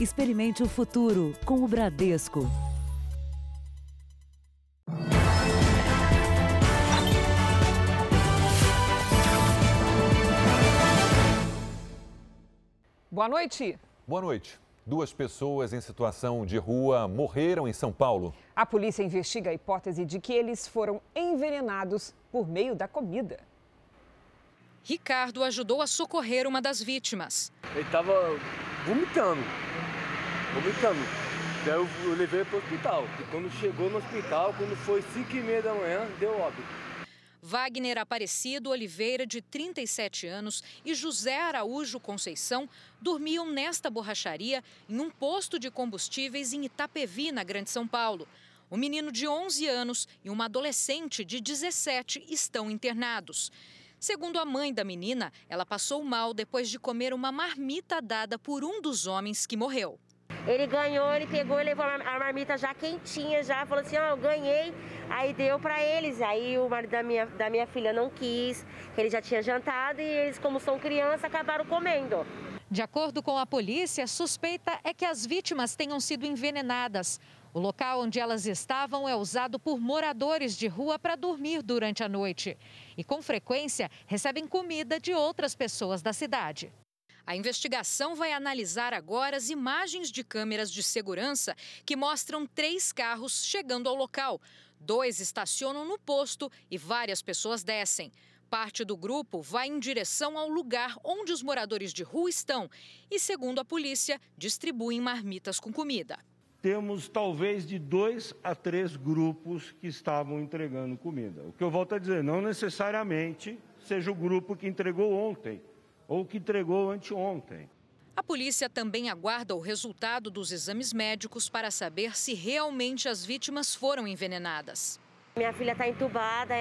Experimente o futuro com o Bradesco. Boa noite. Boa noite. Duas pessoas em situação de rua morreram em São Paulo. A polícia investiga a hipótese de que eles foram envenenados por meio da comida. Ricardo ajudou a socorrer uma das vítimas. Ele estava vomitando, vomitando. Daí eu, eu levei para o hospital. E quando chegou no hospital, quando foi 5 e meia da manhã, deu óbito. Wagner Aparecido Oliveira, de 37 anos, e José Araújo Conceição dormiam nesta borracharia em um posto de combustíveis em Itapevi, na Grande São Paulo. O menino de 11 anos e uma adolescente de 17 estão internados. Segundo a mãe da menina, ela passou mal depois de comer uma marmita dada por um dos homens que morreu. Ele ganhou, ele pegou e levou a marmita já quentinha, já falou assim, ó, oh, eu ganhei. Aí deu para eles. Aí o marido da minha, da minha filha não quis, ele já tinha jantado e eles, como são crianças, acabaram comendo. De acordo com a polícia, suspeita é que as vítimas tenham sido envenenadas. O local onde elas estavam é usado por moradores de rua para dormir durante a noite. E, com frequência, recebem comida de outras pessoas da cidade. A investigação vai analisar agora as imagens de câmeras de segurança que mostram três carros chegando ao local. Dois estacionam no posto e várias pessoas descem. Parte do grupo vai em direção ao lugar onde os moradores de rua estão e, segundo a polícia, distribuem marmitas com comida. Temos talvez de dois a três grupos que estavam entregando comida. O que eu volto a dizer, não necessariamente seja o grupo que entregou ontem ou que entregou anteontem. A polícia também aguarda o resultado dos exames médicos para saber se realmente as vítimas foram envenenadas. Minha filha está entubada,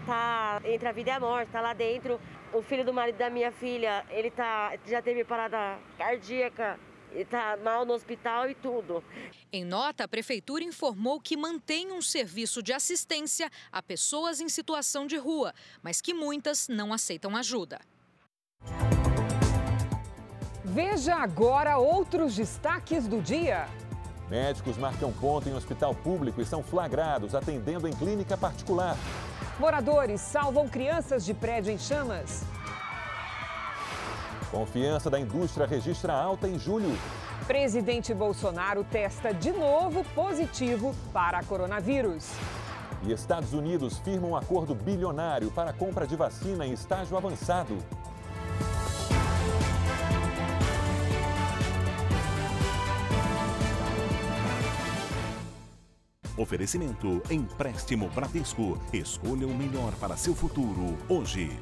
está entre a vida e a morte, está lá dentro. O filho do marido da minha filha, ele tá, já teve parada cardíaca, está mal no hospital e tudo. Em nota, a prefeitura informou que mantém um serviço de assistência a pessoas em situação de rua, mas que muitas não aceitam ajuda. Veja agora outros destaques do dia. Médicos marcam ponto em hospital público e são flagrados atendendo em clínica particular. Moradores salvam crianças de prédio em chamas. Confiança da indústria registra alta em julho. Presidente Bolsonaro testa de novo positivo para coronavírus. E Estados Unidos firma um acordo bilionário para compra de vacina em estágio avançado. Oferecimento Empréstimo Bradesco. Escolha o melhor para seu futuro hoje.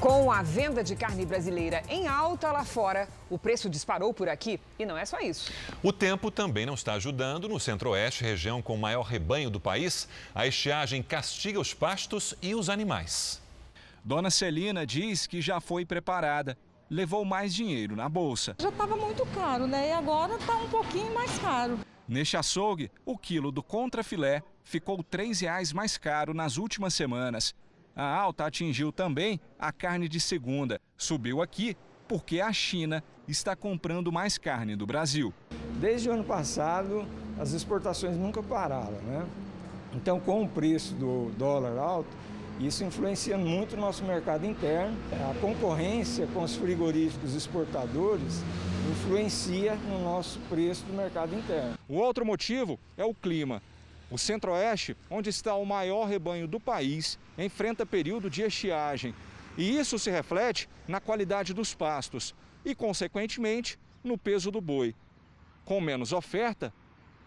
Com a venda de carne brasileira em alta lá fora, o preço disparou por aqui e não é só isso. O tempo também não está ajudando no centro-oeste, região com o maior rebanho do país. A estiagem castiga os pastos e os animais. Dona Celina diz que já foi preparada levou mais dinheiro na bolsa. Já estava muito caro, né? E agora está um pouquinho mais caro. Neste açougue, o quilo do contrafilé ficou R$ 3,00 mais caro nas últimas semanas. A alta atingiu também a carne de segunda. Subiu aqui porque a China está comprando mais carne do Brasil. Desde o ano passado, as exportações nunca pararam, né? Então, com o preço do dólar alto, isso influencia muito o nosso mercado interno. A concorrência com os frigoríficos exportadores influencia no nosso preço do mercado interno. O outro motivo é o clima. O Centro-Oeste, onde está o maior rebanho do país, enfrenta período de estiagem. E isso se reflete na qualidade dos pastos e, consequentemente, no peso do boi. Com menos oferta,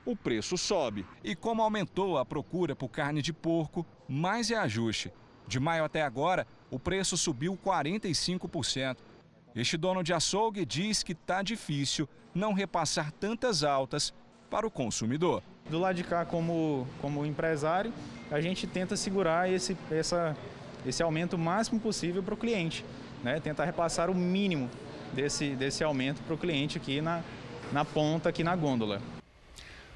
o preço sobe. E como aumentou a procura por carne de porco, mais é ajuste. De maio até agora, o preço subiu 45%. Este dono de açougue diz que está difícil não repassar tantas altas para o consumidor. Do lado de cá, como, como empresário, a gente tenta segurar esse, essa, esse aumento o máximo possível para o cliente. Né? Tentar repassar o mínimo desse, desse aumento para o cliente aqui na, na ponta, aqui na gôndola.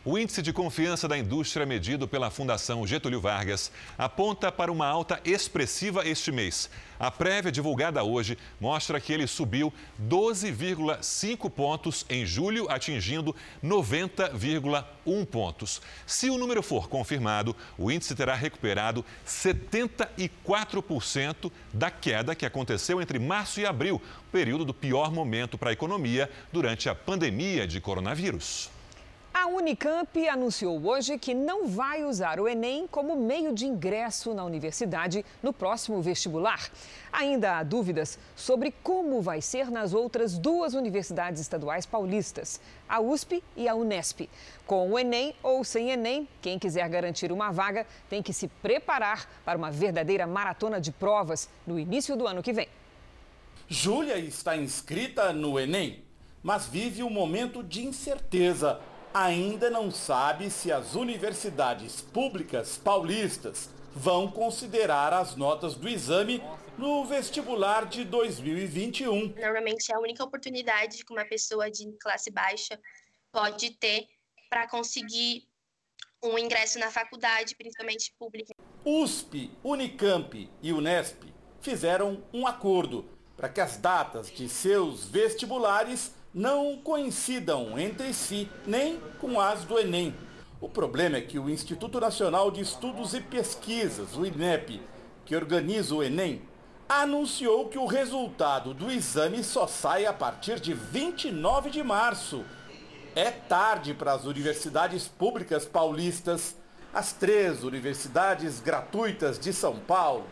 O índice de confiança da indústria medido pela Fundação Getúlio Vargas aponta para uma alta expressiva este mês. A prévia divulgada hoje mostra que ele subiu 12,5 pontos em julho, atingindo 90,1 pontos. Se o número for confirmado, o índice terá recuperado 74% da queda que aconteceu entre março e abril, período do pior momento para a economia durante a pandemia de coronavírus. A Unicamp anunciou hoje que não vai usar o Enem como meio de ingresso na universidade no próximo vestibular. Ainda há dúvidas sobre como vai ser nas outras duas universidades estaduais paulistas, a USP e a Unesp. Com o Enem ou sem Enem, quem quiser garantir uma vaga tem que se preparar para uma verdadeira maratona de provas no início do ano que vem. Júlia está inscrita no Enem, mas vive um momento de incerteza ainda não sabe se as universidades públicas paulistas vão considerar as notas do exame no vestibular de 2021. Normalmente é a única oportunidade que uma pessoa de classe baixa pode ter para conseguir um ingresso na faculdade, principalmente pública. USP, Unicamp e Unesp fizeram um acordo para que as datas de seus vestibulares não coincidam entre si nem com as do Enem. O problema é que o Instituto Nacional de Estudos e Pesquisas, o INEP, que organiza o Enem, anunciou que o resultado do exame só sai a partir de 29 de março. É tarde para as universidades públicas paulistas. As três universidades gratuitas de São Paulo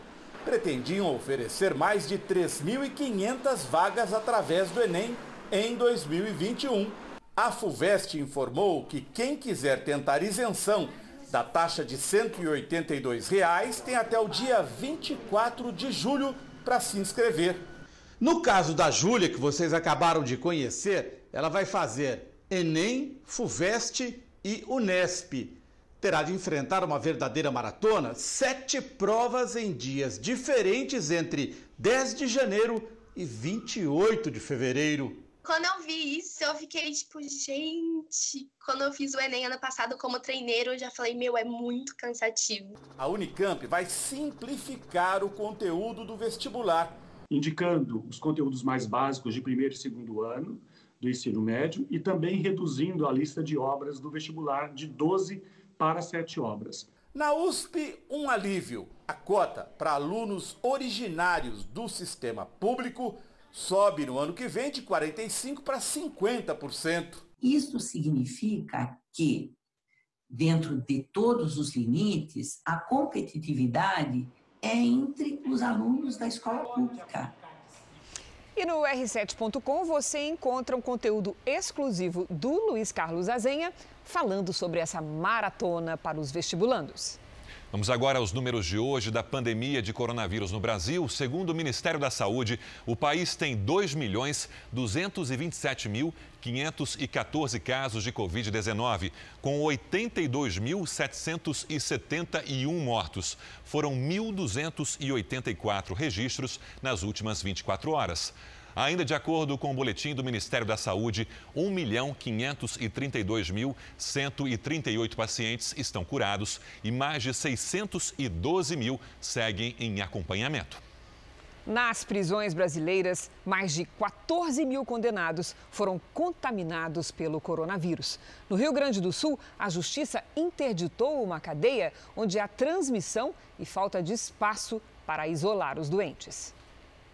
pretendiam oferecer mais de 3.500 vagas através do Enem em 2021. A FUVEST informou que quem quiser tentar isenção da taxa de 182 reais tem até o dia 24 de julho para se inscrever. No caso da Júlia, que vocês acabaram de conhecer, ela vai fazer Enem, FUVEST e Unesp. Terá de enfrentar uma verdadeira maratona, sete provas em dias diferentes entre 10 de janeiro e 28 de fevereiro. Quando eu vi isso, eu fiquei tipo, gente. Quando eu fiz o Enem ano passado como treineiro, eu já falei, meu, é muito cansativo. A Unicamp vai simplificar o conteúdo do vestibular, indicando os conteúdos mais básicos de primeiro e segundo ano do ensino médio e também reduzindo a lista de obras do vestibular de 12 para 7 obras. Na USP, um alívio. A cota para alunos originários do sistema público sobe no ano que vem de 45% para 50%. Isso significa que, dentro de todos os limites, a competitividade é entre os alunos da escola pública. E no r7.com você encontra um conteúdo exclusivo do Luiz Carlos Azenha falando sobre essa maratona para os vestibulandos. Vamos agora aos números de hoje da pandemia de coronavírus no Brasil. Segundo o Ministério da Saúde, o país tem 2 milhões 227 mil 514 casos de Covid-19, com 82.771 mortos. Foram 1.284 registros nas últimas 24 horas. Ainda de acordo com o boletim do Ministério da Saúde, 1.532.138 pacientes estão curados e mais de 612 mil seguem em acompanhamento. Nas prisões brasileiras, mais de 14 mil condenados foram contaminados pelo coronavírus. No Rio Grande do Sul, a Justiça interditou uma cadeia onde há transmissão e falta de espaço para isolar os doentes.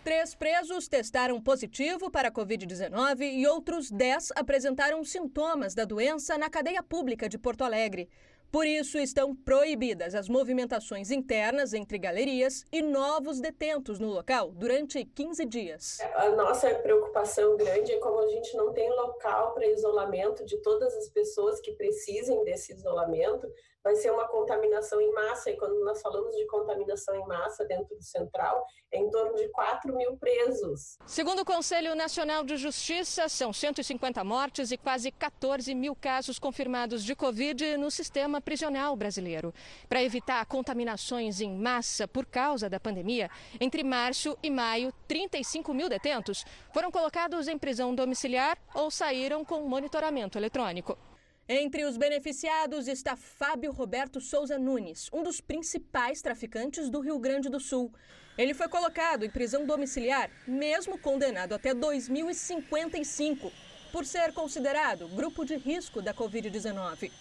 Três presos testaram positivo para a Covid-19 e outros dez apresentaram sintomas da doença na cadeia pública de Porto Alegre. Por isso, estão proibidas as movimentações internas entre galerias e novos detentos no local durante 15 dias. A nossa preocupação grande é como a gente não tem local para isolamento de todas as pessoas que precisem desse isolamento, vai ser uma contaminação em massa, e quando nós falamos de contaminação em massa dentro do central, é em torno de 4 mil presos. Segundo o Conselho Nacional de Justiça, são 150 mortes e quase 14 mil casos confirmados de Covid no sistema prisional brasileiro. Para evitar contaminações em massa por causa da pandemia, entre março e maio, 35 mil detentos foram colocados em prisão domiciliar ou saíram com monitoramento eletrônico. Entre os beneficiados está Fábio Roberto Souza Nunes, um dos principais traficantes do Rio Grande do Sul. Ele foi colocado em prisão domiciliar, mesmo condenado até 2055, por ser considerado grupo de risco da Covid-19.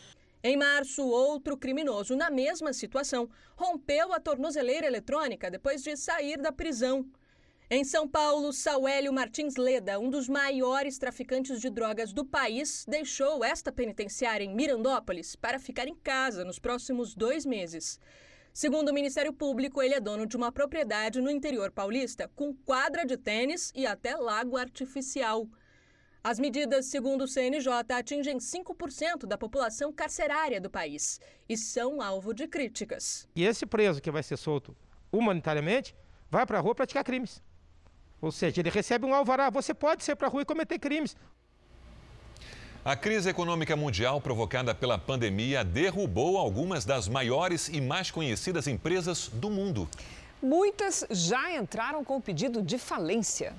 Em março, outro criminoso na mesma situação rompeu a tornozeleira eletrônica depois de sair da prisão. Em São Paulo, Sauélio Martins Leda, um dos maiores traficantes de drogas do país, deixou esta penitenciária em Mirandópolis para ficar em casa nos próximos dois meses. Segundo o Ministério Público, ele é dono de uma propriedade no interior paulista com quadra de tênis e até lago artificial. As medidas, segundo o CNJ, atingem 5% da população carcerária do país e são alvo de críticas. E esse preso que vai ser solto humanitariamente vai para a rua praticar crimes. Ou seja, ele recebe um alvará. Você pode ser para a rua e cometer crimes. A crise econômica mundial provocada pela pandemia derrubou algumas das maiores e mais conhecidas empresas do mundo. Muitas já entraram com pedido de falência.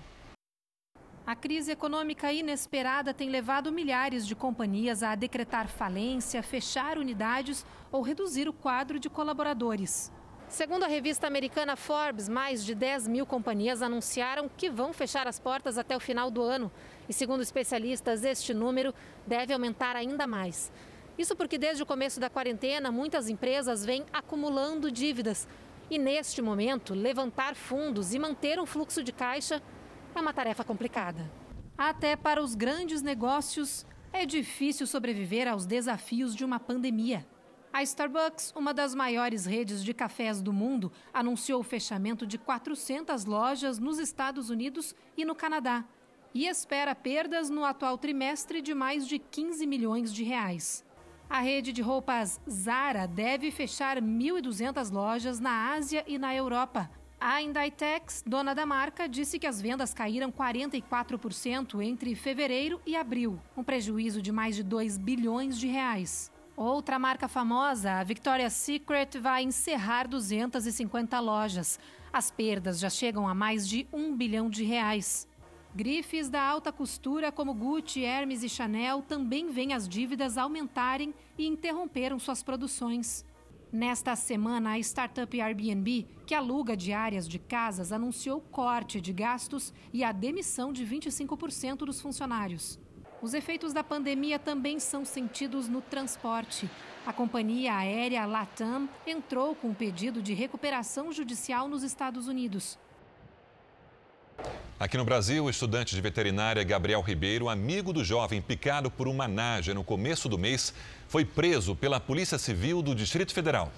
A crise econômica inesperada tem levado milhares de companhias a decretar falência, fechar unidades ou reduzir o quadro de colaboradores. Segundo a revista americana Forbes, mais de 10 mil companhias anunciaram que vão fechar as portas até o final do ano. E segundo especialistas, este número deve aumentar ainda mais. Isso porque desde o começo da quarentena, muitas empresas vêm acumulando dívidas. E neste momento, levantar fundos e manter um fluxo de caixa é uma tarefa complicada. Até para os grandes negócios, é difícil sobreviver aos desafios de uma pandemia. A Starbucks, uma das maiores redes de cafés do mundo, anunciou o fechamento de 400 lojas nos Estados Unidos e no Canadá e espera perdas no atual trimestre de mais de 15 milhões de reais. A rede de roupas Zara deve fechar 1.200 lojas na Ásia e na Europa. A Inditex, dona da marca, disse que as vendas caíram 44% entre fevereiro e abril, um prejuízo de mais de 2 bilhões de reais. Outra marca famosa, a Victoria's Secret, vai encerrar 250 lojas. As perdas já chegam a mais de um bilhão de reais. Grifes da alta costura como Gucci, Hermes e Chanel também veem as dívidas aumentarem e interromperam suas produções. Nesta semana, a startup Airbnb, que aluga diárias de casas, anunciou corte de gastos e a demissão de 25% dos funcionários. Os efeitos da pandemia também são sentidos no transporte. A companhia aérea Latam entrou com um pedido de recuperação judicial nos Estados Unidos. Aqui no Brasil, o estudante de veterinária Gabriel Ribeiro, amigo do jovem picado por uma naja no começo do mês, foi preso pela Polícia Civil do Distrito Federal.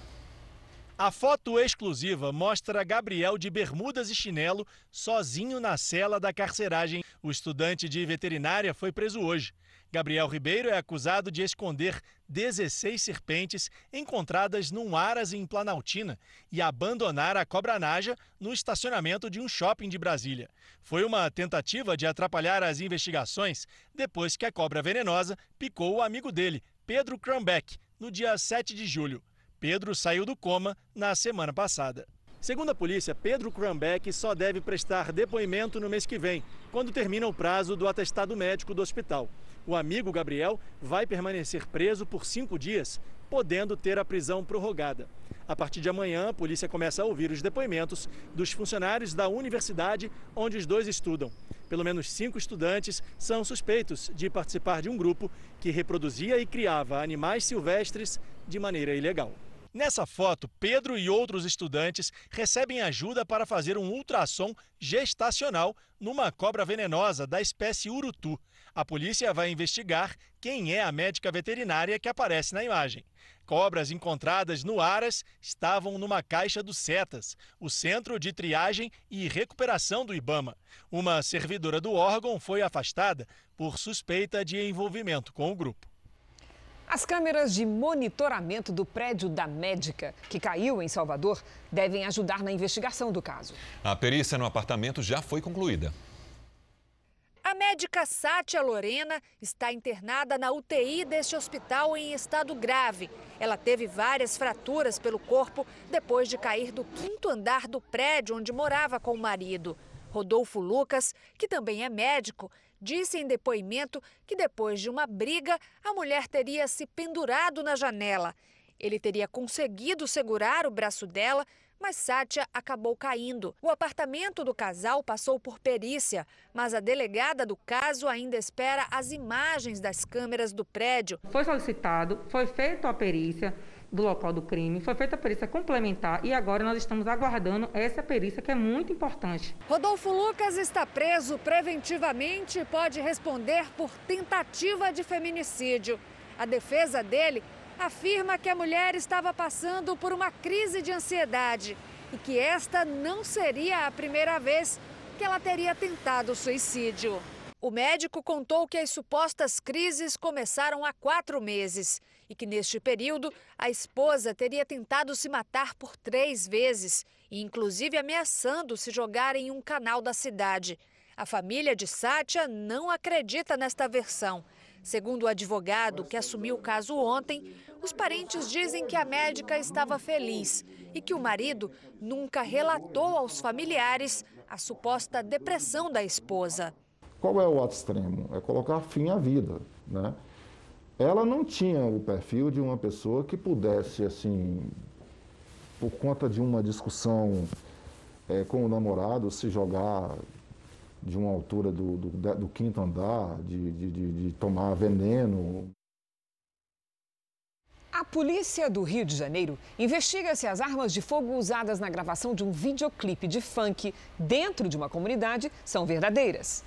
A foto exclusiva mostra Gabriel de bermudas e chinelo sozinho na cela da carceragem. O estudante de veterinária foi preso hoje. Gabriel Ribeiro é acusado de esconder 16 serpentes encontradas num aras em Planaltina e abandonar a cobra naja no estacionamento de um shopping de Brasília. Foi uma tentativa de atrapalhar as investigações depois que a cobra venenosa picou o amigo dele, Pedro Crumbeck, no dia 7 de julho. Pedro saiu do coma na semana passada. Segundo a polícia, Pedro Crumbeck só deve prestar depoimento no mês que vem, quando termina o prazo do atestado médico do hospital. O amigo Gabriel vai permanecer preso por cinco dias, podendo ter a prisão prorrogada. A partir de amanhã, a polícia começa a ouvir os depoimentos dos funcionários da universidade onde os dois estudam. Pelo menos cinco estudantes são suspeitos de participar de um grupo que reproduzia e criava animais silvestres de maneira ilegal. Nessa foto, Pedro e outros estudantes recebem ajuda para fazer um ultrassom gestacional numa cobra venenosa da espécie urutu. A polícia vai investigar quem é a médica veterinária que aparece na imagem. Cobras encontradas no Aras estavam numa caixa do CETAS, o Centro de Triagem e Recuperação do Ibama. Uma servidora do órgão foi afastada por suspeita de envolvimento com o grupo. As câmeras de monitoramento do prédio da médica, que caiu em Salvador, devem ajudar na investigação do caso. A perícia no apartamento já foi concluída. A médica Sátia Lorena está internada na UTI deste hospital em estado grave. Ela teve várias fraturas pelo corpo depois de cair do quinto andar do prédio onde morava com o marido. Rodolfo Lucas, que também é médico, disse em depoimento que depois de uma briga, a mulher teria se pendurado na janela. Ele teria conseguido segurar o braço dela, mas Sátia acabou caindo. O apartamento do casal passou por perícia, mas a delegada do caso ainda espera as imagens das câmeras do prédio. Foi solicitado, foi feita a perícia do local do crime, foi feita a perícia complementar e agora nós estamos aguardando essa perícia que é muito importante. Rodolfo Lucas está preso preventivamente e pode responder por tentativa de feminicídio. A defesa dele afirma que a mulher estava passando por uma crise de ansiedade e que esta não seria a primeira vez que ela teria tentado suicídio. O médico contou que as supostas crises começaram há quatro meses e que neste período a esposa teria tentado se matar por três vezes, inclusive ameaçando se jogar em um canal da cidade. A família de Sátia não acredita nesta versão. Segundo o advogado que assumiu o caso ontem, os parentes dizem que a médica estava feliz e que o marido nunca relatou aos familiares a suposta depressão da esposa. Qual é o ato extremo? É colocar fim à vida, né? Ela não tinha o perfil de uma pessoa que pudesse, assim, por conta de uma discussão é, com o namorado, se jogar de uma altura do, do, do quinto andar, de, de, de tomar veneno. A polícia do Rio de Janeiro investiga se as armas de fogo usadas na gravação de um videoclipe de funk dentro de uma comunidade são verdadeiras.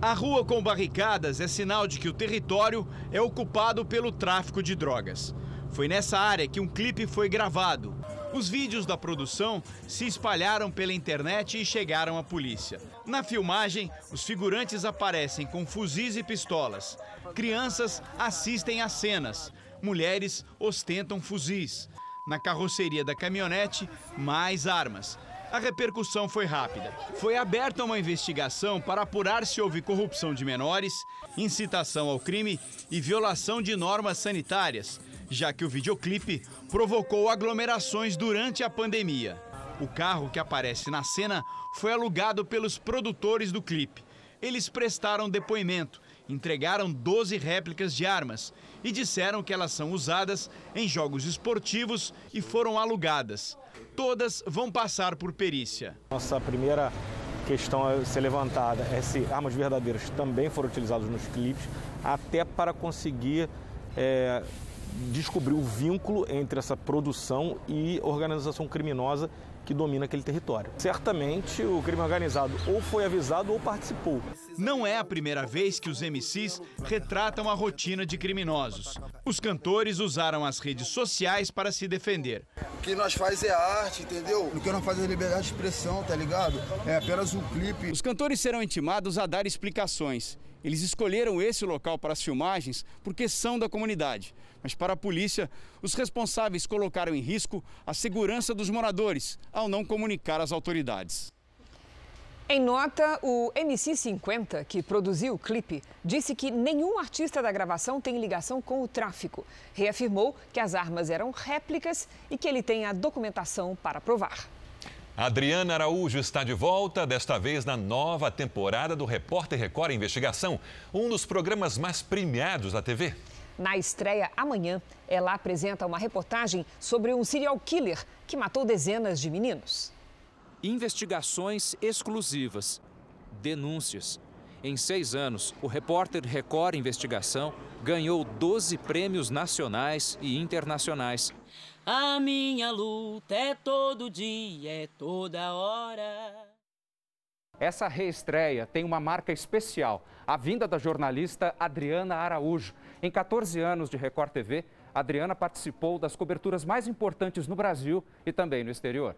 A rua com barricadas é sinal de que o território é ocupado pelo tráfico de drogas. Foi nessa área que um clipe foi gravado. Os vídeos da produção se espalharam pela internet e chegaram à polícia. Na filmagem, os figurantes aparecem com fuzis e pistolas. Crianças assistem às cenas mulheres ostentam fuzis. Na carroceria da caminhonete, mais armas. A repercussão foi rápida. Foi aberta uma investigação para apurar se houve corrupção de menores, incitação ao crime e violação de normas sanitárias, já que o videoclipe provocou aglomerações durante a pandemia. O carro que aparece na cena foi alugado pelos produtores do clipe. Eles prestaram depoimento, entregaram 12 réplicas de armas e disseram que elas são usadas em jogos esportivos e foram alugadas. Todas vão passar por perícia. Nossa primeira questão a ser levantada é se armas verdadeiras também foram utilizadas nos clipes, até para conseguir é, descobrir o vínculo entre essa produção e organização criminosa que domina aquele território. Certamente o crime organizado ou foi avisado ou participou. Não é a primeira vez que os MCs retratam a rotina de criminosos. Os cantores usaram as redes sociais para se defender. O que nós faz é arte, entendeu? O que nós faz é liberdade de expressão, tá ligado? É apenas um clipe. Os cantores serão intimados a dar explicações. Eles escolheram esse local para as filmagens porque são da comunidade. Mas para a polícia, os responsáveis colocaram em risco a segurança dos moradores ao não comunicar às autoridades. Em nota, o MC50, que produziu o clipe, disse que nenhum artista da gravação tem ligação com o tráfico. Reafirmou que as armas eram réplicas e que ele tem a documentação para provar. Adriana Araújo está de volta, desta vez na nova temporada do Repórter Record Investigação, um dos programas mais premiados da TV. Na estreia amanhã, ela apresenta uma reportagem sobre um serial killer que matou dezenas de meninos. Investigações exclusivas, denúncias. Em seis anos, o repórter Record Investigação ganhou 12 prêmios nacionais e internacionais. A minha luta é todo dia, é toda hora. Essa reestreia tem uma marca especial, a vinda da jornalista Adriana Araújo. Em 14 anos de Record TV, Adriana participou das coberturas mais importantes no Brasil e também no exterior.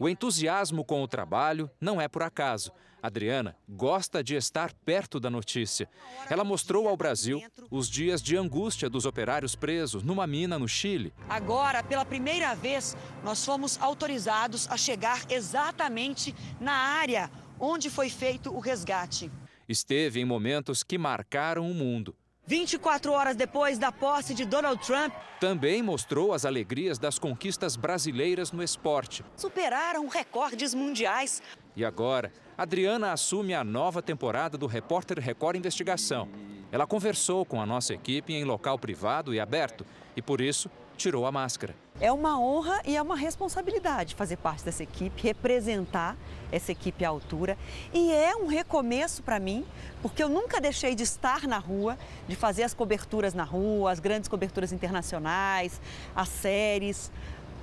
O entusiasmo com o trabalho não é por acaso. Adriana gosta de estar perto da notícia. Ela mostrou ao Brasil os dias de angústia dos operários presos numa mina no Chile. Agora, pela primeira vez, nós fomos autorizados a chegar exatamente na área onde foi feito o resgate. Esteve em momentos que marcaram o mundo. 24 horas depois da posse de Donald Trump. Também mostrou as alegrias das conquistas brasileiras no esporte. Superaram recordes mundiais. E agora, Adriana assume a nova temporada do Repórter Record Investigação. Ela conversou com a nossa equipe em local privado e aberto e, por isso, tirou a máscara. É uma honra e é uma responsabilidade fazer parte dessa equipe, representar essa equipe à altura. E é um recomeço para mim, porque eu nunca deixei de estar na rua, de fazer as coberturas na rua, as grandes coberturas internacionais, as séries,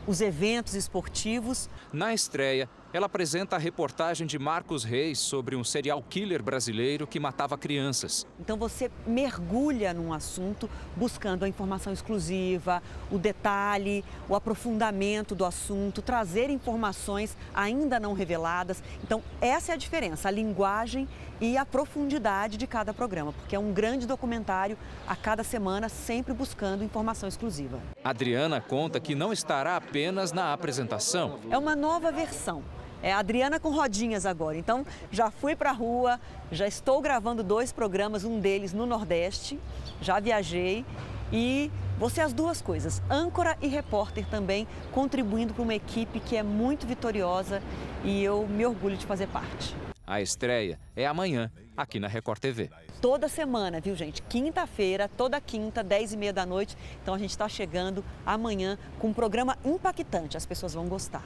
os eventos esportivos. Na estreia, ela apresenta a reportagem de Marcos Reis sobre um serial killer brasileiro que matava crianças. Então você mergulha num assunto buscando a informação exclusiva, o detalhe, o aprofundamento do assunto, trazer informações ainda não reveladas. Então essa é a diferença, a linguagem e a profundidade de cada programa, porque é um grande documentário a cada semana, sempre buscando informação exclusiva. Adriana conta que não estará apenas na apresentação. É uma nova versão é a Adriana com rodinhas agora. Então, já fui para a rua, já estou gravando dois programas, um deles no Nordeste, já viajei e ser as duas coisas, âncora e repórter também, contribuindo para uma equipe que é muito vitoriosa e eu me orgulho de fazer parte. A estreia é amanhã, aqui na Record TV. Toda semana, viu gente? Quinta-feira, toda quinta, 10 e meia da noite. Então a gente está chegando amanhã com um programa impactante. As pessoas vão gostar.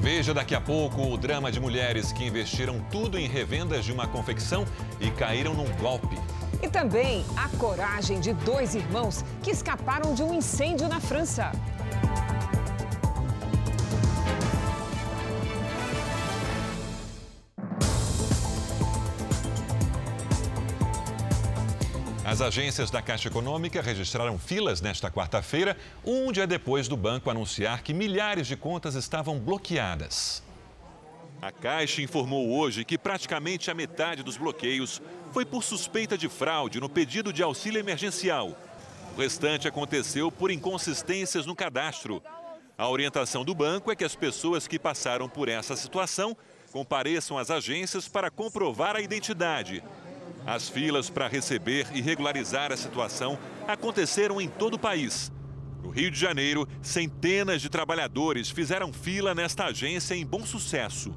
Veja daqui a pouco o drama de mulheres que investiram tudo em revendas de uma confecção e caíram num golpe. E também a coragem de dois irmãos que escaparam de um incêndio na França. As agências da Caixa Econômica registraram filas nesta quarta-feira, um dia depois do banco anunciar que milhares de contas estavam bloqueadas. A Caixa informou hoje que praticamente a metade dos bloqueios foi por suspeita de fraude no pedido de auxílio emergencial. O restante aconteceu por inconsistências no cadastro. A orientação do banco é que as pessoas que passaram por essa situação compareçam às agências para comprovar a identidade. As filas para receber e regularizar a situação aconteceram em todo o país. No Rio de Janeiro, centenas de trabalhadores fizeram fila nesta agência em bom sucesso.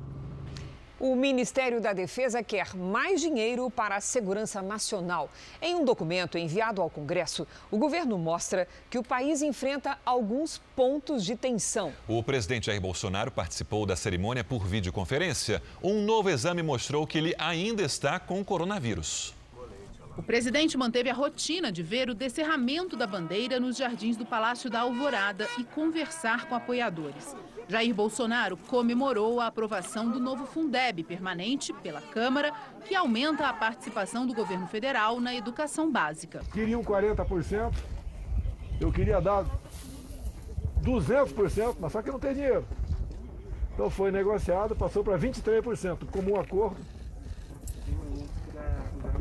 O Ministério da Defesa quer mais dinheiro para a segurança nacional. Em um documento enviado ao Congresso, o governo mostra que o país enfrenta alguns pontos de tensão. O presidente Jair Bolsonaro participou da cerimônia por videoconferência. Um novo exame mostrou que ele ainda está com coronavírus. O presidente manteve a rotina de ver o descerramento da bandeira nos jardins do Palácio da Alvorada e conversar com apoiadores. Jair Bolsonaro comemorou a aprovação do novo Fundeb permanente pela Câmara, que aumenta a participação do governo federal na educação básica. Queriam 40%, eu queria dar 200%, mas só que não tem dinheiro. Então foi negociado, passou para 23%, comum acordo.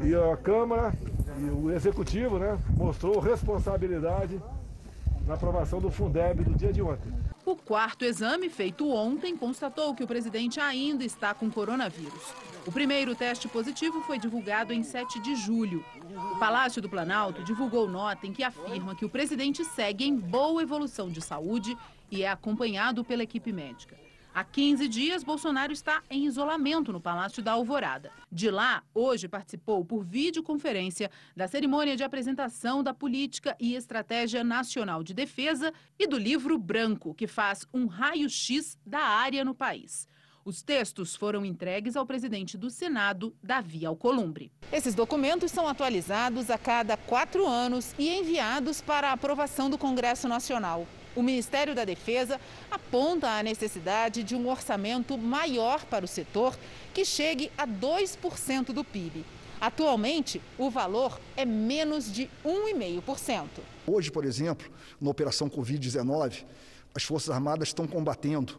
E a Câmara e o Executivo né, mostrou responsabilidade na aprovação do Fundeb do dia de ontem. O quarto exame, feito ontem, constatou que o presidente ainda está com coronavírus. O primeiro teste positivo foi divulgado em 7 de julho. O Palácio do Planalto divulgou nota em que afirma que o presidente segue em boa evolução de saúde e é acompanhado pela equipe médica. Há 15 dias, Bolsonaro está em isolamento no Palácio da Alvorada. De lá, hoje participou por videoconferência da cerimônia de apresentação da Política e Estratégia Nacional de Defesa e do livro branco, que faz um raio-x da área no país. Os textos foram entregues ao presidente do Senado, Davi Alcolumbre. Esses documentos são atualizados a cada quatro anos e enviados para aprovação do Congresso Nacional. O Ministério da Defesa aponta a necessidade de um orçamento maior para o setor, que chegue a 2% do PIB. Atualmente, o valor é menos de 1,5%. Hoje, por exemplo, na Operação Covid-19, as Forças Armadas estão combatendo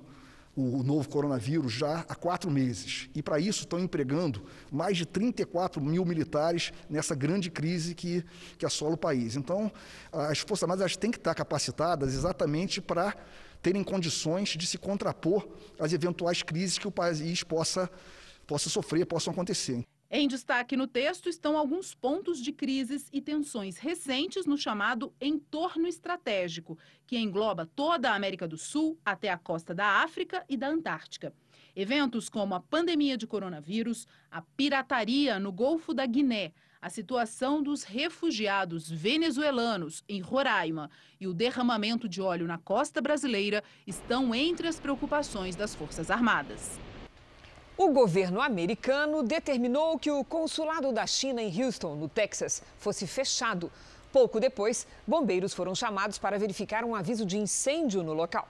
o novo coronavírus já há quatro meses. E para isso estão empregando mais de 34 mil militares nessa grande crise que, que assola o país. Então, as Forças Armadas têm que estar capacitadas exatamente para terem condições de se contrapor às eventuais crises que o país possa, possa sofrer, possam acontecer. Em destaque no texto estão alguns pontos de crises e tensões recentes no chamado entorno estratégico, que engloba toda a América do Sul até a costa da África e da Antártica. Eventos como a pandemia de coronavírus, a pirataria no Golfo da Guiné, a situação dos refugiados venezuelanos em Roraima e o derramamento de óleo na costa brasileira estão entre as preocupações das Forças Armadas. O governo americano determinou que o consulado da China em Houston, no Texas, fosse fechado. Pouco depois, bombeiros foram chamados para verificar um aviso de incêndio no local.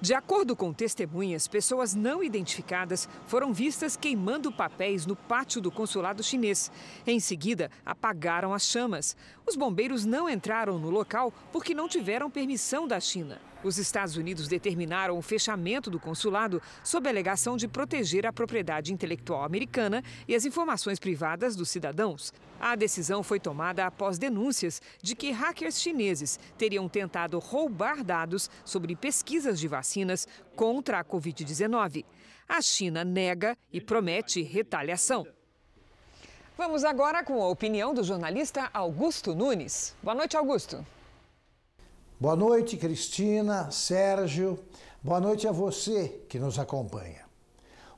De acordo com testemunhas, pessoas não identificadas foram vistas queimando papéis no pátio do consulado chinês. Em seguida, apagaram as chamas. Os bombeiros não entraram no local porque não tiveram permissão da China. Os Estados Unidos determinaram o fechamento do consulado sob a alegação de proteger a propriedade intelectual americana e as informações privadas dos cidadãos. A decisão foi tomada após denúncias de que hackers chineses teriam tentado roubar dados sobre pesquisas de vacinas contra a Covid-19. A China nega e promete retaliação. Vamos agora com a opinião do jornalista Augusto Nunes. Boa noite, Augusto. Boa noite, Cristina, Sérgio. Boa noite a você que nos acompanha.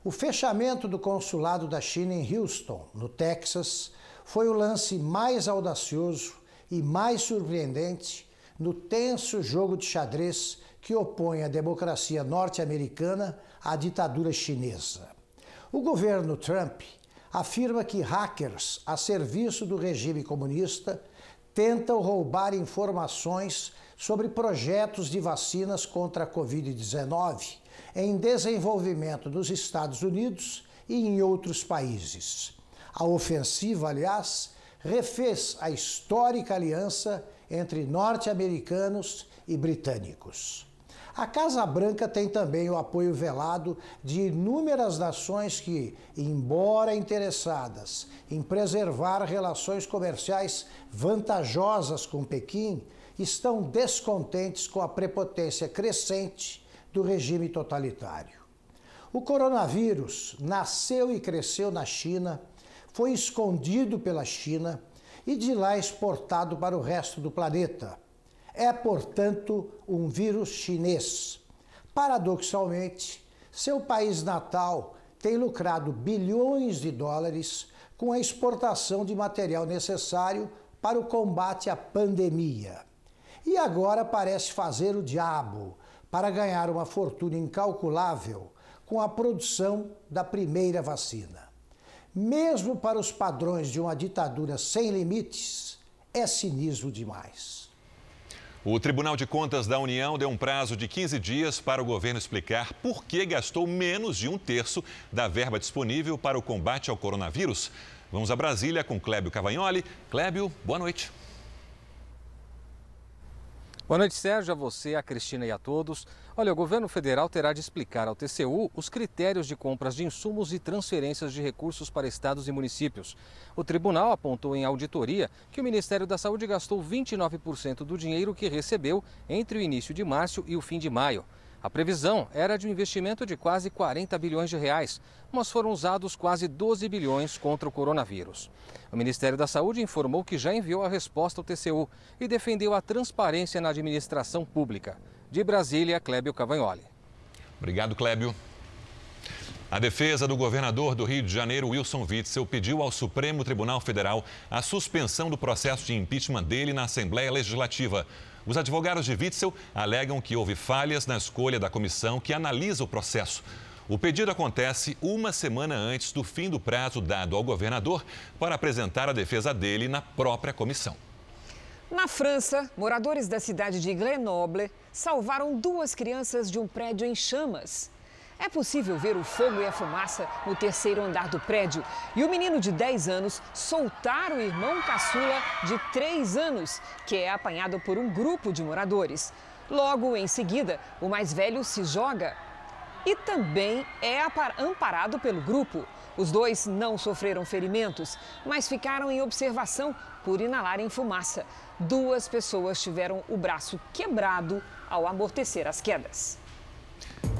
O fechamento do consulado da China em Houston, no Texas, foi o lance mais audacioso e mais surpreendente no tenso jogo de xadrez que opõe a democracia norte-americana à ditadura chinesa. O governo Trump afirma que hackers a serviço do regime comunista tentam roubar informações sobre projetos de vacinas contra a Covid-19 em desenvolvimento nos Estados Unidos e em outros países. A ofensiva, aliás, refez a histórica aliança entre norte-americanos e britânicos. A Casa Branca tem também o apoio velado de inúmeras nações que, embora interessadas em preservar relações comerciais vantajosas com Pequim, estão descontentes com a prepotência crescente do regime totalitário. O coronavírus nasceu e cresceu na China, foi escondido pela China e de lá exportado para o resto do planeta. É, portanto, um vírus chinês. Paradoxalmente, seu país natal tem lucrado bilhões de dólares com a exportação de material necessário para o combate à pandemia e agora parece fazer o diabo para ganhar uma fortuna incalculável com a produção da primeira vacina. Mesmo para os padrões de uma ditadura sem limites, é cinismo demais. O Tribunal de Contas da União deu um prazo de 15 dias para o governo explicar por que gastou menos de um terço da verba disponível para o combate ao coronavírus. Vamos a Brasília com Clébio Cavagnoli. Clébio, boa noite. Boa noite, Sérgio, a você, a Cristina e a todos. Olha, o governo federal terá de explicar ao TCU os critérios de compras de insumos e transferências de recursos para estados e municípios. O tribunal apontou em auditoria que o Ministério da Saúde gastou 29% do dinheiro que recebeu entre o início de março e o fim de maio. A previsão era de um investimento de quase 40 bilhões de reais, mas foram usados quase 12 bilhões contra o coronavírus. O Ministério da Saúde informou que já enviou a resposta ao TCU e defendeu a transparência na administração pública. De Brasília, Clébio Cavagnoli. Obrigado, Clébio. A defesa do governador do Rio de Janeiro, Wilson Witzel, pediu ao Supremo Tribunal Federal a suspensão do processo de impeachment dele na Assembleia Legislativa. Os advogados de Witzel alegam que houve falhas na escolha da comissão que analisa o processo. O pedido acontece uma semana antes do fim do prazo dado ao governador para apresentar a defesa dele na própria comissão. Na França, moradores da cidade de Grenoble salvaram duas crianças de um prédio em chamas. É possível ver o fogo e a fumaça no terceiro andar do prédio e o menino de 10 anos soltar o irmão caçula de 3 anos, que é apanhado por um grupo de moradores. Logo em seguida, o mais velho se joga e também é amparado pelo grupo. Os dois não sofreram ferimentos, mas ficaram em observação por inalarem fumaça. Duas pessoas tiveram o braço quebrado ao amortecer as quedas.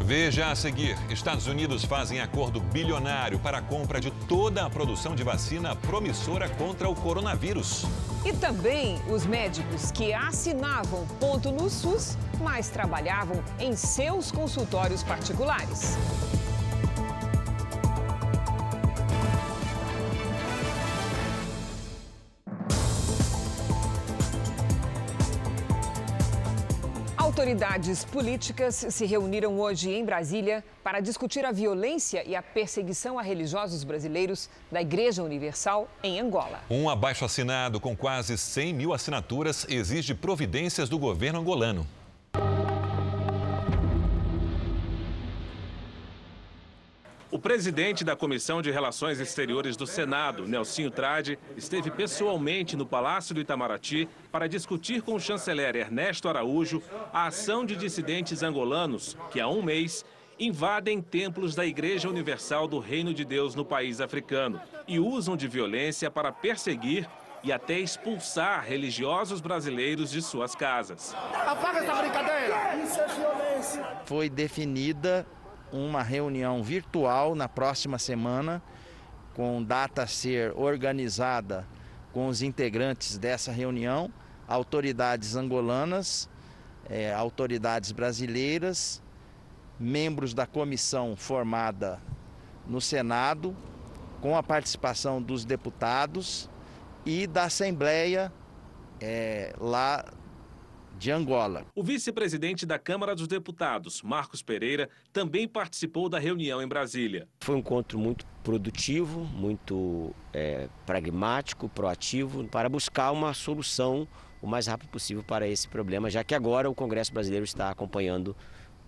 Veja a seguir: Estados Unidos fazem acordo bilionário para a compra de toda a produção de vacina promissora contra o coronavírus. E também os médicos que assinavam ponto no SUS, mas trabalhavam em seus consultórios particulares. Autoridades políticas se reuniram hoje em Brasília para discutir a violência e a perseguição a religiosos brasileiros da Igreja Universal em Angola. Um abaixo assinado com quase 100 mil assinaturas exige providências do governo angolano. Presidente da Comissão de Relações Exteriores do Senado, Nelsinho Trade, esteve pessoalmente no Palácio do Itamaraty para discutir com o chanceler Ernesto Araújo a ação de dissidentes angolanos que, há um mês, invadem templos da Igreja Universal do Reino de Deus no país africano e usam de violência para perseguir e até expulsar religiosos brasileiros de suas casas. Apaga essa brincadeira! Isso é violência! Foi definida uma reunião virtual na próxima semana, com data a ser organizada com os integrantes dessa reunião, autoridades angolanas, é, autoridades brasileiras, membros da comissão formada no Senado, com a participação dos deputados e da Assembleia é, lá de Angola. O vice-presidente da Câmara dos Deputados, Marcos Pereira, também participou da reunião em Brasília. Foi um encontro muito produtivo, muito é, pragmático, proativo, para buscar uma solução o mais rápido possível para esse problema, já que agora o Congresso brasileiro está acompanhando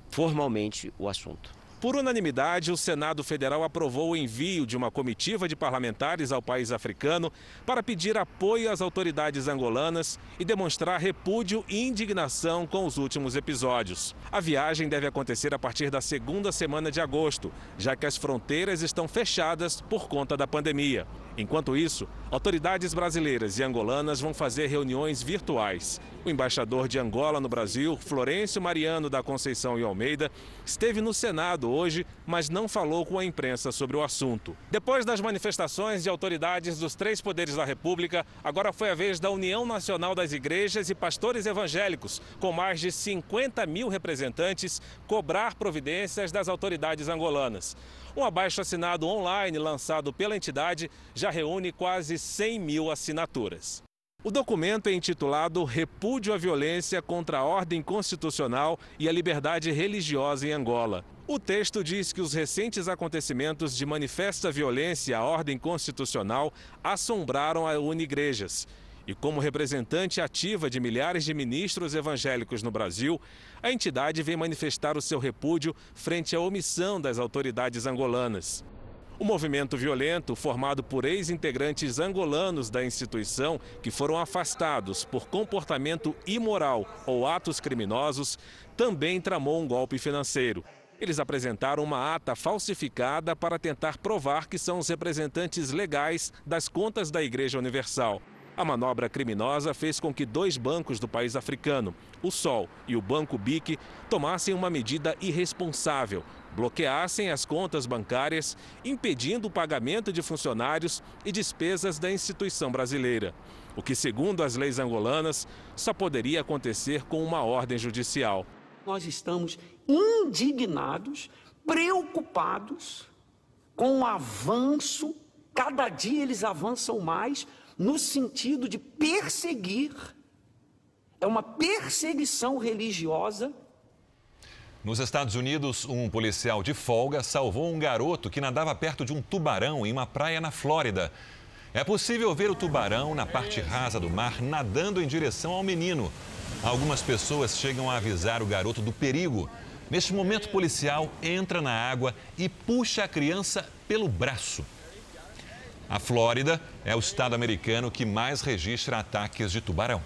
formalmente o assunto. Por unanimidade, o Senado Federal aprovou o envio de uma comitiva de parlamentares ao país africano para pedir apoio às autoridades angolanas e demonstrar repúdio e indignação com os últimos episódios. A viagem deve acontecer a partir da segunda semana de agosto, já que as fronteiras estão fechadas por conta da pandemia. Enquanto isso, autoridades brasileiras e angolanas vão fazer reuniões virtuais. O embaixador de Angola no Brasil, Florencio Mariano da Conceição e Almeida, esteve no Senado hoje, mas não falou com a imprensa sobre o assunto. Depois das manifestações de autoridades dos três poderes da República, agora foi a vez da União Nacional das Igrejas e Pastores Evangélicos, com mais de 50 mil representantes, cobrar providências das autoridades angolanas. Um abaixo assinado online lançado pela entidade já reúne quase 100 mil assinaturas. O documento é intitulado Repúdio à Violência contra a Ordem Constitucional e a Liberdade Religiosa em Angola. O texto diz que os recentes acontecimentos de manifesta violência à ordem constitucional assombraram a Unigrejas e como representante ativa de milhares de ministros evangélicos no Brasil, a entidade vem manifestar o seu repúdio frente à omissão das autoridades angolanas. O movimento violento, formado por ex-integrantes angolanos da instituição que foram afastados por comportamento imoral ou atos criminosos, também tramou um golpe financeiro. Eles apresentaram uma ata falsificada para tentar provar que são os representantes legais das contas da Igreja Universal. A manobra criminosa fez com que dois bancos do país africano, o Sol e o Banco BIC, tomassem uma medida irresponsável, bloqueassem as contas bancárias, impedindo o pagamento de funcionários e despesas da instituição brasileira. O que, segundo as leis angolanas, só poderia acontecer com uma ordem judicial. Nós estamos indignados, preocupados com o avanço, cada dia eles avançam mais no sentido de perseguir. É uma perseguição religiosa. Nos Estados Unidos, um policial de folga salvou um garoto que nadava perto de um tubarão em uma praia na Flórida. É possível ver o tubarão na parte rasa do mar nadando em direção ao menino. Algumas pessoas chegam a avisar o garoto do perigo. Neste momento, o policial entra na água e puxa a criança pelo braço. A Flórida é o estado americano que mais registra ataques de tubarão.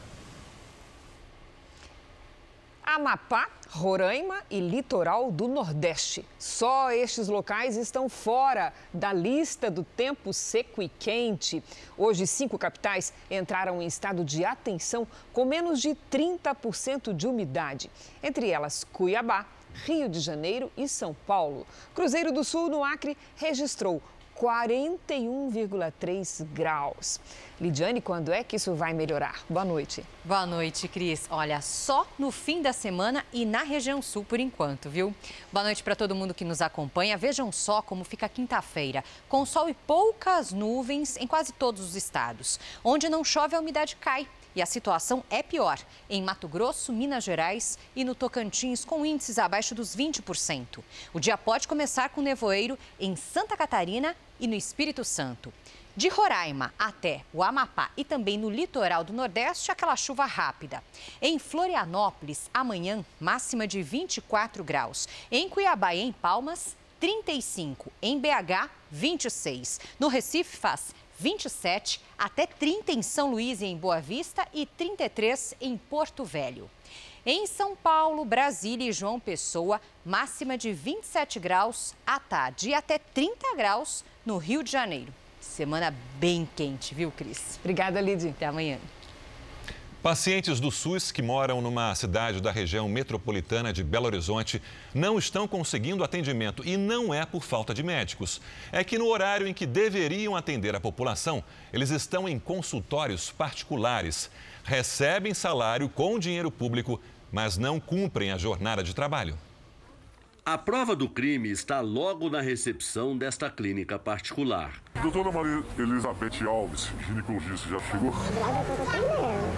Amapá, Roraima e litoral do Nordeste. Só estes locais estão fora da lista do tempo seco e quente. Hoje, cinco capitais entraram em estado de atenção com menos de 30% de umidade. Entre elas, Cuiabá, Rio de Janeiro e São Paulo. Cruzeiro do Sul, no Acre, registrou 41,3 graus. Lidiane, quando é que isso vai melhorar? Boa noite. Boa noite, Cris. Olha, só no fim da semana e na região sul por enquanto, viu? Boa noite para todo mundo que nos acompanha. Vejam só como fica quinta-feira, com sol e poucas nuvens em quase todos os estados. Onde não chove, a umidade cai. E a situação é pior em Mato Grosso, Minas Gerais e no Tocantins, com índices abaixo dos 20%. O dia pode começar com nevoeiro em Santa Catarina e no Espírito Santo. De Roraima até o Amapá e também no litoral do Nordeste, aquela chuva rápida. Em Florianópolis, amanhã, máxima de 24 graus. Em Cuiabá e em Palmas, 35. Em BH, 26. No Recife, faz 27, até 30 em São Luís e em Boa Vista e 33 em Porto Velho. Em São Paulo, Brasília e João Pessoa, máxima de 27 graus à tarde e até 30 graus no Rio de Janeiro. Semana bem quente, viu, Cris? Obrigada, Lidy. Até amanhã. Pacientes do SUS que moram numa cidade da região metropolitana de Belo Horizonte não estão conseguindo atendimento e não é por falta de médicos. É que no horário em que deveriam atender a população, eles estão em consultórios particulares. Recebem salário com dinheiro público, mas não cumprem a jornada de trabalho. A prova do crime está logo na recepção desta clínica particular. Doutora Maria Elizabeth Alves, ginecologista, já chegou?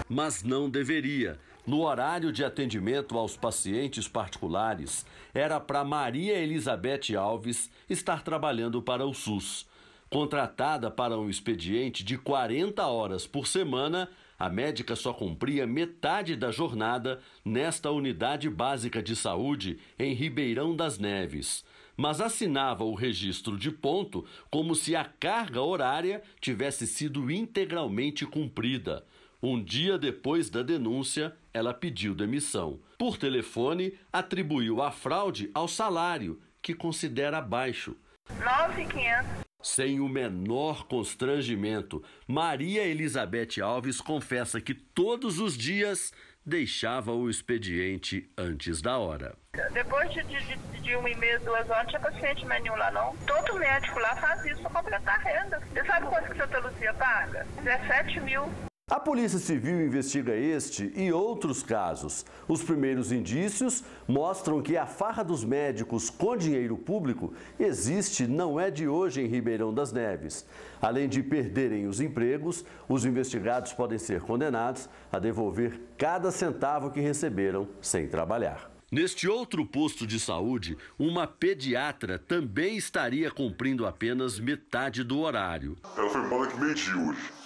Mas não deveria. No horário de atendimento aos pacientes particulares, era para Maria Elizabeth Alves estar trabalhando para o SUS. Contratada para um expediente de 40 horas por semana, a médica só cumpria metade da jornada nesta unidade básica de saúde em Ribeirão das Neves, mas assinava o registro de ponto como se a carga horária tivesse sido integralmente cumprida. Um dia depois da denúncia, ela pediu demissão. Por telefone, atribuiu a fraude ao salário, que considera baixo. 9,500. Sem o menor constrangimento, Maria Elizabeth Alves confessa que todos os dias deixava o expediente antes da hora. Depois de, de, de uma e meia, duas horas, não tinha paciente mais nenhum lá não. Todo médico lá faz isso para completar a renda. Você sabe quanto que Santa Luzia paga? 17 mil. A Polícia Civil investiga este e outros casos. Os primeiros indícios mostram que a farra dos médicos com dinheiro público existe não é de hoje em Ribeirão das Neves. Além de perderem os empregos, os investigados podem ser condenados a devolver cada centavo que receberam sem trabalhar. Neste outro posto de saúde, uma pediatra também estaria cumprindo apenas metade do horário. Ela foi embora que meio-dia hoje.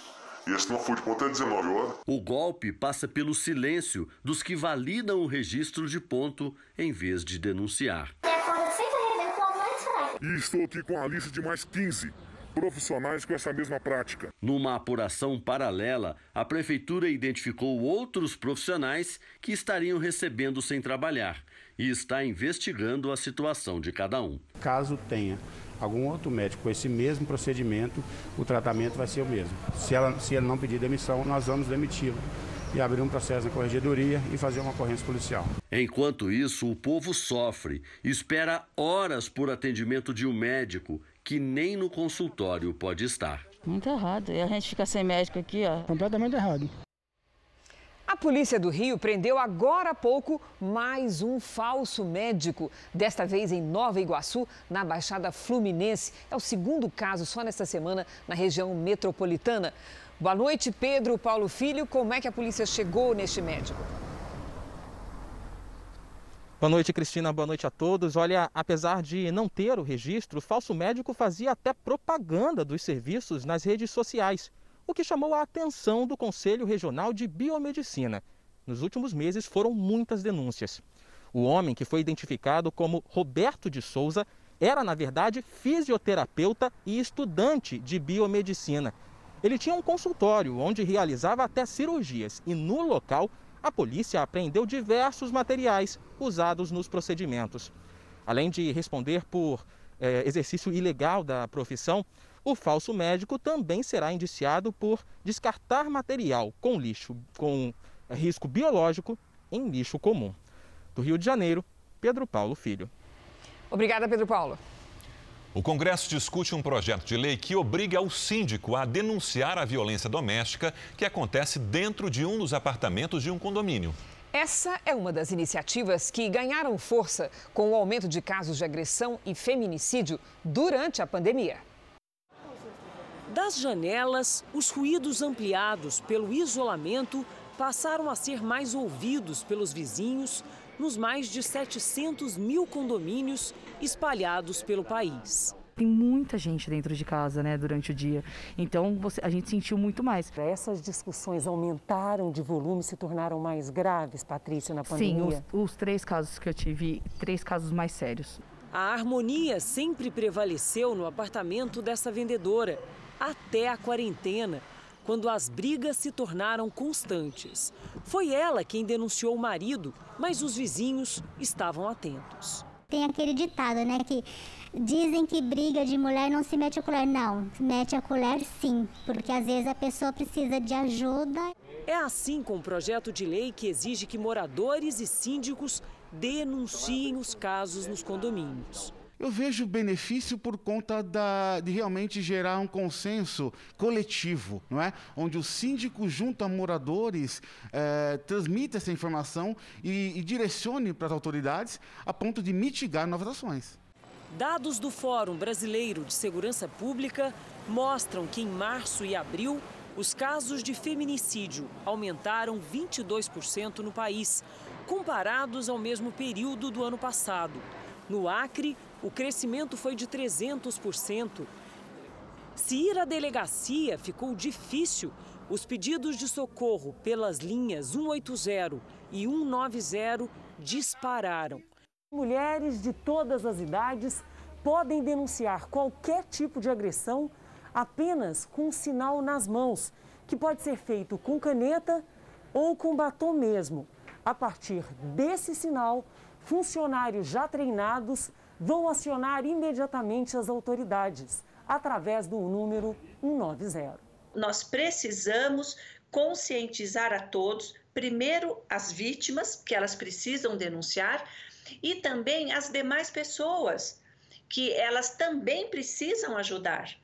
E esse não foi de ponto até 19 horas. O golpe passa pelo silêncio dos que validam o registro de ponto em vez de denunciar. E estou aqui com a lista de mais 15 profissionais com essa mesma prática. Numa apuração paralela, a prefeitura identificou outros profissionais que estariam recebendo sem trabalhar e está investigando a situação de cada um. Caso tenha algum outro médico com esse mesmo procedimento, o tratamento vai ser o mesmo. Se, ela, se ele não pedir demissão, nós vamos demiti-lo e abrir um processo na corregedoria e fazer uma ocorrência policial. Enquanto isso, o povo sofre, espera horas por atendimento de um médico que nem no consultório pode estar. Muito errado. E a gente fica sem médico aqui, ó. Completamente errado. A polícia do Rio prendeu agora há pouco mais um falso médico, desta vez em Nova Iguaçu, na Baixada Fluminense. É o segundo caso só nesta semana na região metropolitana. Boa noite, Pedro Paulo Filho. Como é que a polícia chegou neste médico? Boa noite, Cristina. Boa noite a todos. Olha, apesar de não ter o registro, o falso médico fazia até propaganda dos serviços nas redes sociais, o que chamou a atenção do Conselho Regional de Biomedicina. Nos últimos meses foram muitas denúncias. O homem, que foi identificado como Roberto de Souza, era, na verdade, fisioterapeuta e estudante de biomedicina. Ele tinha um consultório onde realizava até cirurgias e, no local, a polícia apreendeu diversos materiais usados nos procedimentos. Além de responder por eh, exercício ilegal da profissão, o falso médico também será indiciado por descartar material com lixo com risco biológico em lixo comum. Do Rio de Janeiro, Pedro Paulo Filho. Obrigada, Pedro Paulo. O Congresso discute um projeto de lei que obriga o síndico a denunciar a violência doméstica que acontece dentro de um dos apartamentos de um condomínio. Essa é uma das iniciativas que ganharam força com o aumento de casos de agressão e feminicídio durante a pandemia. Das janelas, os ruídos ampliados pelo isolamento passaram a ser mais ouvidos pelos vizinhos nos mais de 700 mil condomínios espalhados pelo país. Tem muita gente dentro de casa, né, durante o dia. Então você, a gente sentiu muito mais. Essas discussões aumentaram de volume, se tornaram mais graves, Patrícia, na pandemia? Sim, os, os três casos que eu tive, três casos mais sérios. A harmonia sempre prevaleceu no apartamento dessa vendedora, até a quarentena, quando as brigas se tornaram constantes. Foi ela quem denunciou o marido, mas os vizinhos estavam atentos. Tem aquele ditado, né, que dizem que briga de mulher não se mete a colher. Não, mete a colher sim, porque às vezes a pessoa precisa de ajuda. É assim com o projeto de lei que exige que moradores e síndicos denunciem os casos nos condomínios. Eu vejo benefício por conta da, de realmente gerar um consenso coletivo, não é? Onde o síndico, junto a moradores, é, transmite essa informação e, e direcione para as autoridades a ponto de mitigar novas ações. Dados do Fórum Brasileiro de Segurança Pública mostram que em março e abril os casos de feminicídio aumentaram 22% no país, comparados ao mesmo período do ano passado. No Acre, o crescimento foi de 300%. Se ir à delegacia ficou difícil, os pedidos de socorro pelas linhas 180 e 190 dispararam. Mulheres de todas as idades podem denunciar qualquer tipo de agressão apenas com um sinal nas mãos, que pode ser feito com caneta ou com batom mesmo. A partir desse sinal, funcionários já treinados vão acionar imediatamente as autoridades através do número 190. Nós precisamos conscientizar a todos, primeiro as vítimas, que elas precisam denunciar, e também as demais pessoas, que elas também precisam ajudar.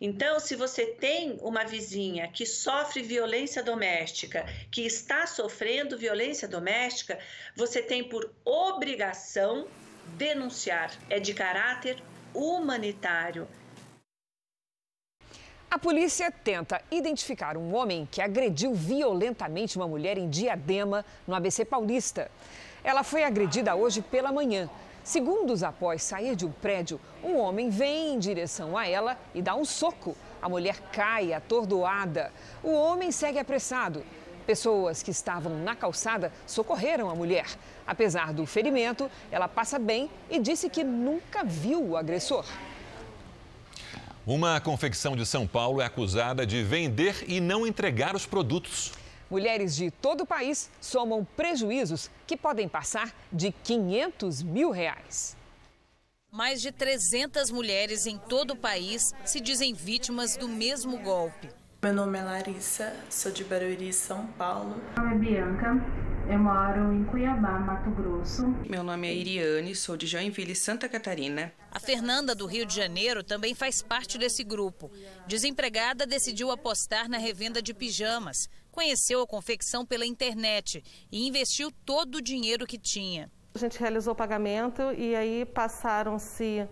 Então, se você tem uma vizinha que sofre violência doméstica, que está sofrendo violência doméstica, você tem por obrigação denunciar. É de caráter humanitário. A polícia tenta identificar um homem que agrediu violentamente uma mulher em Diadema, no ABC Paulista. Ela foi agredida hoje pela manhã. Segundos após sair de um prédio, um homem vem em direção a ela e dá um soco. A mulher cai atordoada. O homem segue apressado. Pessoas que estavam na calçada socorreram a mulher. Apesar do ferimento, ela passa bem e disse que nunca viu o agressor. Uma confecção de São Paulo é acusada de vender e não entregar os produtos. Mulheres de todo o país somam prejuízos que podem passar de 500 mil reais. Mais de 300 mulheres em todo o país se dizem vítimas do mesmo golpe. Meu nome é Larissa, sou de Barueri, São Paulo. Meu nome é Bianca, eu moro em Cuiabá, Mato Grosso. Meu nome é Iriane, sou de Joinville, Santa Catarina. A Fernanda, do Rio de Janeiro, também faz parte desse grupo. Desempregada, decidiu apostar na revenda de pijamas. Conheceu a confecção pela internet e investiu todo o dinheiro que tinha. A gente realizou o pagamento e aí passaram-se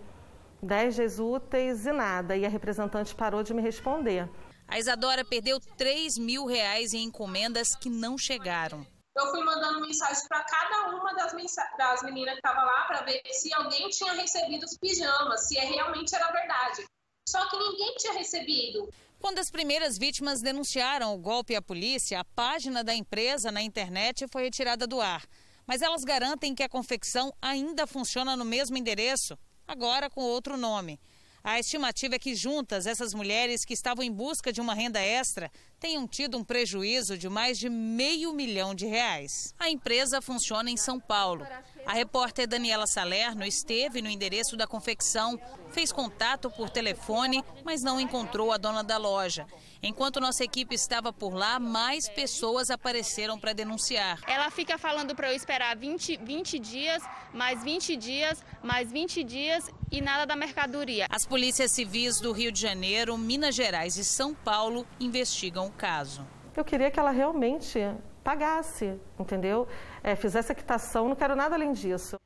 10 dias úteis e nada. E a representante parou de me responder. A Isadora perdeu 3 mil reais em encomendas que não chegaram. Eu fui mandando mensagem para cada uma das, das meninas que estavam lá para ver se alguém tinha recebido os pijamas, se é realmente era verdade. Só que ninguém tinha recebido. Quando as primeiras vítimas denunciaram o golpe à polícia, a página da empresa na internet foi retirada do ar. Mas elas garantem que a confecção ainda funciona no mesmo endereço, agora com outro nome. A estimativa é que juntas essas mulheres que estavam em busca de uma renda extra tenham tido um prejuízo de mais de meio milhão de reais. A empresa funciona em São Paulo. A repórter Daniela Salerno esteve no endereço da confecção, fez contato por telefone, mas não encontrou a dona da loja. Enquanto nossa equipe estava por lá, mais pessoas apareceram para denunciar. Ela fica falando para eu esperar 20, 20 dias, mais 20 dias, mais 20 dias e nada da mercadoria. As polícias civis do Rio de Janeiro, Minas Gerais e São Paulo investigam caso. Eu queria que ela realmente pagasse, entendeu? É, fizesse a quitação, não quero nada além disso.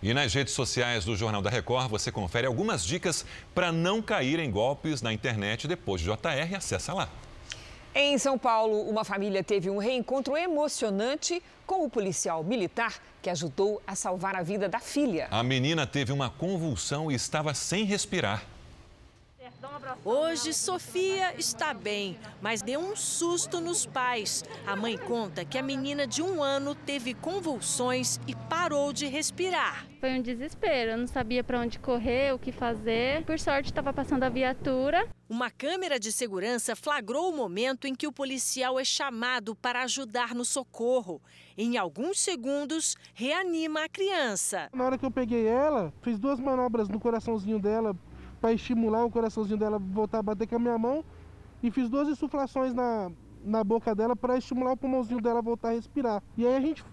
E nas redes sociais do Jornal da Record você confere algumas dicas para não cair em golpes na internet depois de JR. Acessa lá. Em São Paulo, uma família teve um reencontro emocionante com o policial militar que ajudou a salvar a vida da filha. A menina teve uma convulsão e estava sem respirar. Hoje, Sofia está bem, mas deu um susto nos pais. A mãe conta que a menina de um ano teve convulsões e parou de respirar. Foi um desespero, eu não sabia para onde correr, o que fazer. Por sorte, estava passando a viatura. Uma câmera de segurança flagrou o momento em que o policial é chamado para ajudar no socorro. Em alguns segundos, reanima a criança. Na hora que eu peguei ela, fiz duas manobras no coraçãozinho dela para estimular o coraçãozinho dela voltar a bater com a minha mão e fiz duas insuflações na, na boca dela para estimular o pulmãozinho dela voltar a respirar. E aí a gente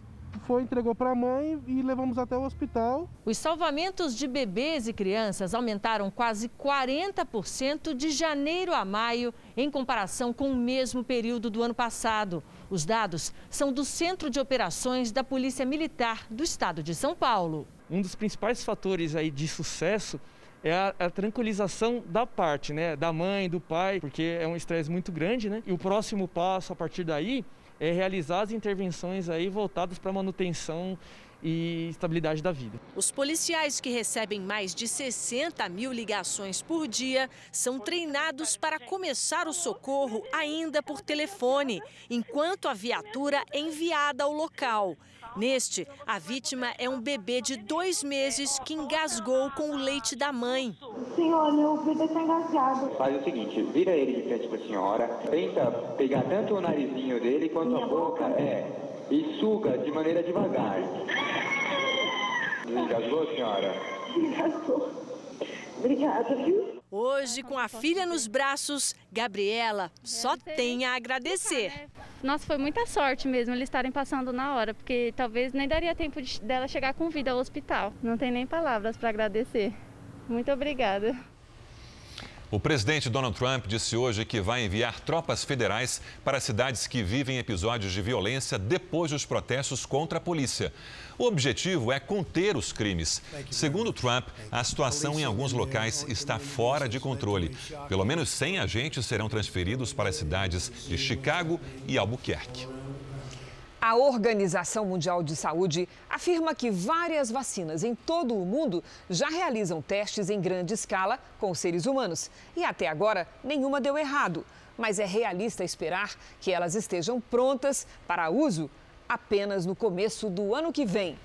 foi, entregou para a mãe e levamos até o hospital. Os salvamentos de bebês e crianças aumentaram quase 40% de janeiro a maio em comparação com o mesmo período do ano passado. Os dados são do Centro de Operações da Polícia Militar do Estado de São Paulo. Um dos principais fatores aí de sucesso é a, a, tranquilização da parte, né, da mãe, do pai, porque é um estresse muito grande, né? E o próximo passo a partir daí é realizar as intervenções aí voltadas para manutenção e estabilidade da vida. Os policiais que recebem mais de 60 mil ligações por dia são treinados para começar o socorro ainda por telefone, enquanto a viatura é enviada ao local. Neste, a vítima é um bebê de dois meses que engasgou com o leite da mãe. Senhor, meu bebê está engasgado. Faz o seguinte, vira ele de frente para a senhora, tenta pegar tanto o narizinho dele quanto a boca, é, e suga de maneira devagar. Engasgou, senhora? Engasgou. Obrigada, viu? Hoje, com a filha nos braços, Gabriela só tem a agradecer. Nossa, foi muita sorte mesmo eles estarem passando na hora, porque talvez nem daria tempo de, dela chegar com vida ao hospital. Não tem nem palavras para agradecer. Muito obrigada. O presidente Donald Trump disse hoje que vai enviar tropas federais para cidades que vivem episódios de violência depois dos protestos contra a polícia. O objetivo é conter os crimes. Segundo Trump, a situação em alguns locais está fora de controle. Pelo menos 100 agentes serão transferidos para as cidades de Chicago e Albuquerque. A Organização Mundial de Saúde afirma que várias vacinas em todo o mundo já realizam testes em grande escala com seres humanos. E até agora, nenhuma deu errado. Mas é realista esperar que elas estejam prontas para uso apenas no começo do ano que vem.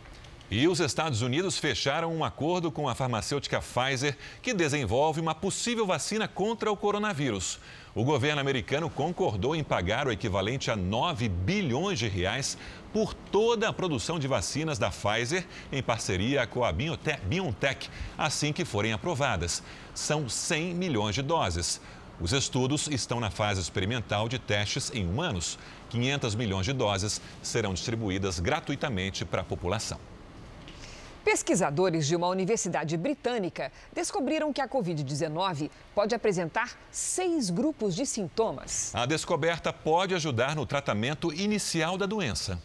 E os Estados Unidos fecharam um acordo com a farmacêutica Pfizer, que desenvolve uma possível vacina contra o coronavírus. O governo americano concordou em pagar o equivalente a 9 bilhões de reais por toda a produção de vacinas da Pfizer em parceria com a BioNTech, assim que forem aprovadas. São 100 milhões de doses. Os estudos estão na fase experimental de testes em humanos. 500 milhões de doses serão distribuídas gratuitamente para a população. Pesquisadores de uma universidade britânica descobriram que a Covid-19 pode apresentar seis grupos de sintomas. A descoberta pode ajudar no tratamento inicial da doença.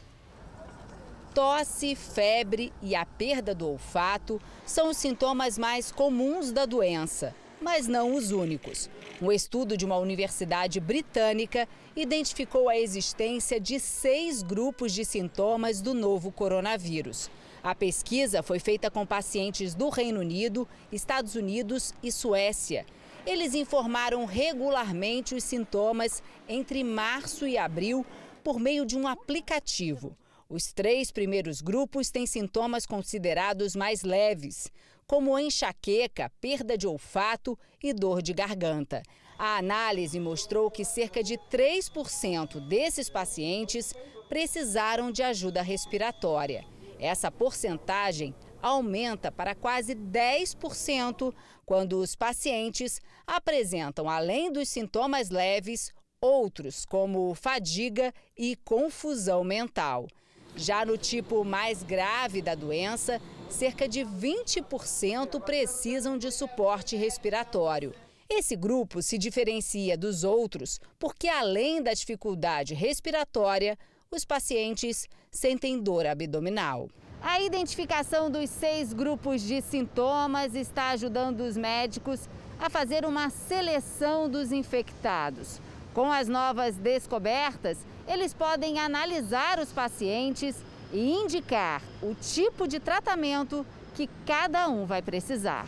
Tosse, febre e a perda do olfato são os sintomas mais comuns da doença, mas não os únicos. Um estudo de uma universidade britânica identificou a existência de seis grupos de sintomas do novo coronavírus. A pesquisa foi feita com pacientes do Reino Unido, Estados Unidos e Suécia. Eles informaram regularmente os sintomas entre março e abril por meio de um aplicativo. Os três primeiros grupos têm sintomas considerados mais leves. como enxaqueca, perda de olfato e dor de garganta. A análise mostrou que cerca de 3% desses pacientes precisaram de ajuda respiratória. Essa porcentagem aumenta para quase 10% quando os pacientes apresentam, além dos sintomas leves, outros como fadiga e confusão mental. Já no tipo mais grave da doença, cerca de 20% precisam de suporte respiratório. Esse grupo se diferencia dos outros porque, além da dificuldade respiratória, os pacientes sentem dor abdominal. A identificação dos seis grupos de sintomas está ajudando os médicos a fazer uma seleção dos infectados. Com as novas descobertas, eles podem analisar os pacientes e indicar o tipo de tratamento que cada um vai precisar.